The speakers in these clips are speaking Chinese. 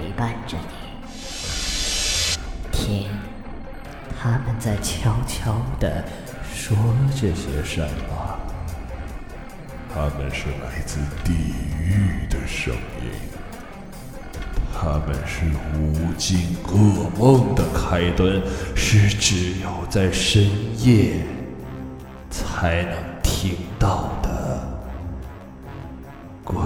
陪伴着你。听，他们在悄悄地说着些什么？他们是来自地狱的声音，他们是无尽噩梦的开端，是只有在深夜才能听到的鬼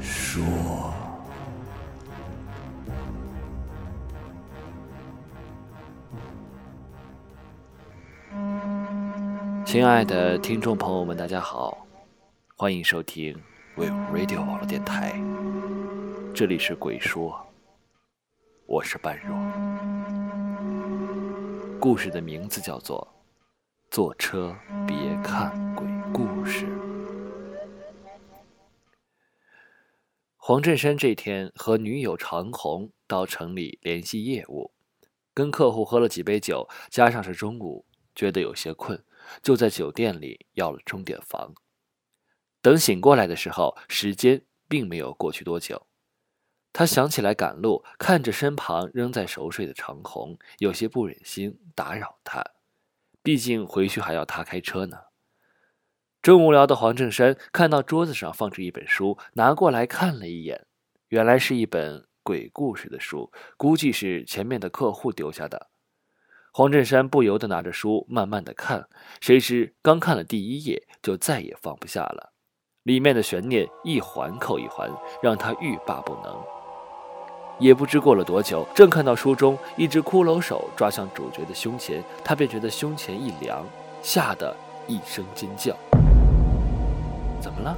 说。亲爱的听众朋友们，大家好。欢迎收听 We Radio 网络电台，这里是鬼说，我是半若。故事的名字叫做《坐车别看鬼故事》。黄振山这天和女友长红到城里联系业务，跟客户喝了几杯酒，加上是中午，觉得有些困，就在酒店里要了钟点房。等醒过来的时候，时间并没有过去多久。他想起来赶路，看着身旁仍在熟睡的长虹，有些不忍心打扰他，毕竟回去还要他开车呢。正无聊的黄正山看到桌子上放着一本书，拿过来看了一眼，原来是一本鬼故事的书，估计是前面的客户丢下的。黄振山不由得拿着书慢慢的看，谁知刚看了第一页，就再也放不下了。里面的悬念一环扣一环，让他欲罢不能。也不知过了多久，正看到书中一只骷髅手抓向主角的胸前，他便觉得胸前一凉，吓得一声尖叫。怎么了？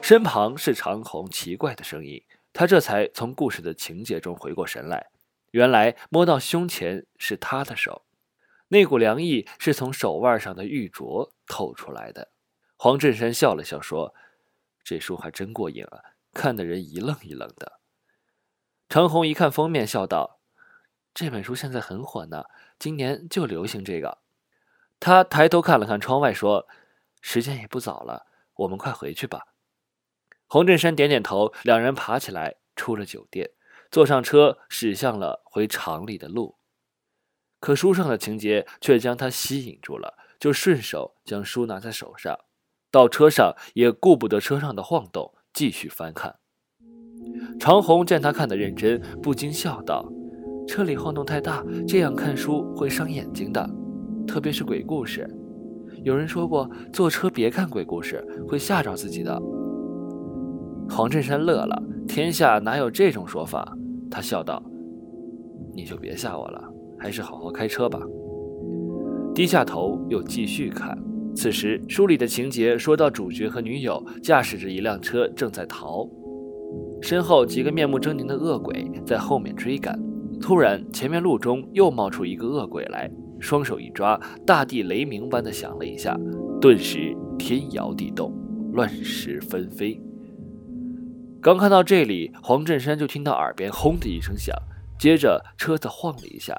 身旁是长虹奇怪的声音，他这才从故事的情节中回过神来。原来摸到胸前是他的手，那股凉意是从手腕上的玉镯透出来的。黄振山笑了笑说。这书还真过瘾啊，看的人一愣一愣的。程红一看封面，笑道：“这本书现在很火呢，今年就流行这个。”他抬头看了看窗外，说：“时间也不早了，我们快回去吧。”洪振山点点头，两人爬起来出了酒店，坐上车驶向了回厂里的路。可书上的情节却将他吸引住了，就顺手将书拿在手上。到车上也顾不得车上的晃动，继续翻看。长虹见他看得认真，不禁笑道：“车里晃动太大，这样看书会伤眼睛的，特别是鬼故事。有人说过，坐车别看鬼故事，会吓着自己的。”黄振山乐了：“天下哪有这种说法？”他笑道：“你就别吓我了，还是好好开车吧。”低下头又继续看。此时，书里的情节说到，主角和女友驾驶着一辆车正在逃，身后几个面目狰狞的恶鬼在后面追赶。突然，前面路中又冒出一个恶鬼来，双手一抓，大地雷鸣般的响了一下，顿时天摇地动，乱石纷飞。刚看到这里，黄振山就听到耳边轰的一声响，接着车子晃了一下，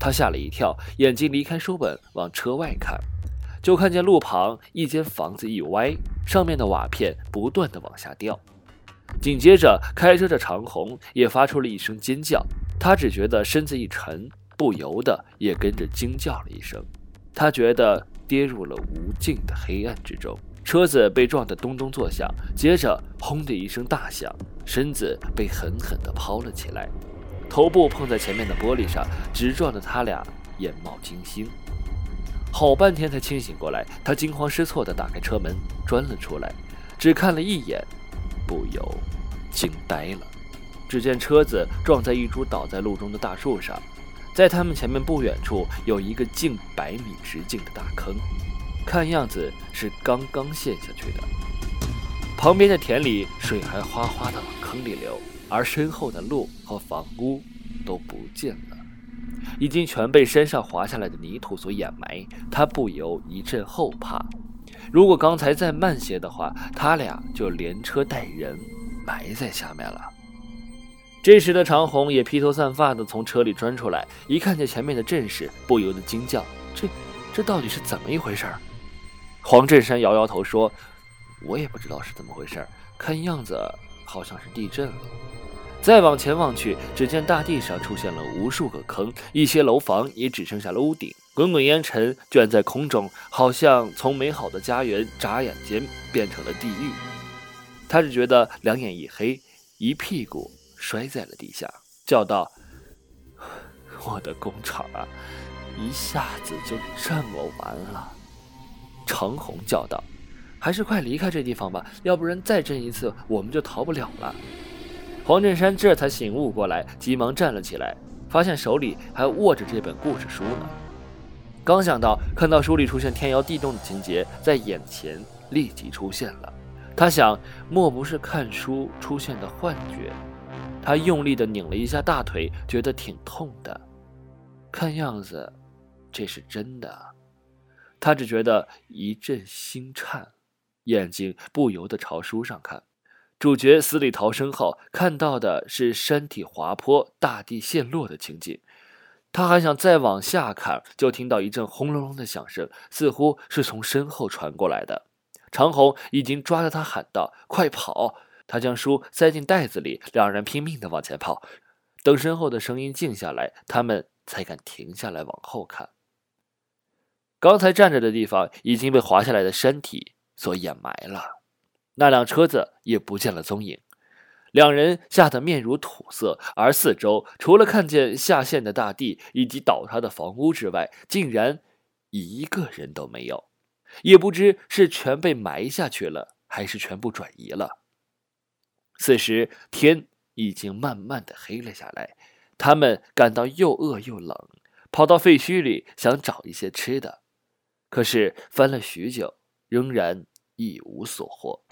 他吓了一跳，眼睛离开书本，往车外看。就看见路旁一间房子一歪，上面的瓦片不断的往下掉。紧接着，开车的长虹也发出了一声尖叫，他只觉得身子一沉，不由得也跟着惊叫了一声。他觉得跌入了无尽的黑暗之中，车子被撞得咚咚作响，接着轰的一声大响，身子被狠狠地抛了起来，头部碰在前面的玻璃上，直撞得他俩眼冒金星。好半天才清醒过来，他惊慌失措地打开车门，钻了出来，只看了一眼，不由惊呆了。只见车子撞在一株倒在路中的大树上，在他们前面不远处有一个近百米直径的大坑，看样子是刚刚陷下去的。旁边的田里水还哗哗地往坑里流，而身后的路和房屋都不见了，已经全被山上滑下来的泥土所掩埋。他不由一阵后怕。如果刚才再慢些的话，他俩就连车带人埋在下面了。这时的长虹也披头散发地从车里钻出来，一看见前面的阵势，不由得惊叫：“这，这到底是怎么一回事？”黄振山摇摇头说：“我也不知道是怎么回事，看样子好像是地震了。”再往前望去，只见大地上出现了无数个坑，一些楼房也只剩下了屋顶，滚滚烟尘卷在空中，好像从美好的家园眨眼间变成了地狱。他只觉得两眼一黑，一屁股。摔在了地下，叫道：“我的工厂啊，一下子就这么完了！”长虹叫道：“还是快离开这地方吧，要不然再震一次，我们就逃不了了。”黄振山这才醒悟过来，急忙站了起来，发现手里还握着这本故事书呢。刚想到看到书里出现天摇地动的情节，在眼前立即出现了。他想，莫不是看书出现的幻觉？他用力地拧了一下大腿，觉得挺痛的。看样子，这是真的。他只觉得一阵心颤，眼睛不由得朝书上看。主角死里逃生后看到的是山体滑坡、大地陷落的情景。他还想再往下看，就听到一阵轰隆隆的响声，似乎是从身后传过来的。长虹已经抓着他喊道：“快跑！”他将书塞进袋子里，两人拼命地往前跑。等身后的声音静下来，他们才敢停下来往后看。刚才站着的地方已经被滑下来的山体所掩埋了，那辆车子也不见了踪影。两人吓得面如土色，而四周除了看见下陷的大地以及倒塌的房屋之外，竟然一个人都没有。也不知是全被埋下去了，还是全部转移了。此时天已经慢慢的黑了下来，他们感到又饿又冷，跑到废墟里想找一些吃的，可是翻了许久，仍然一无所获。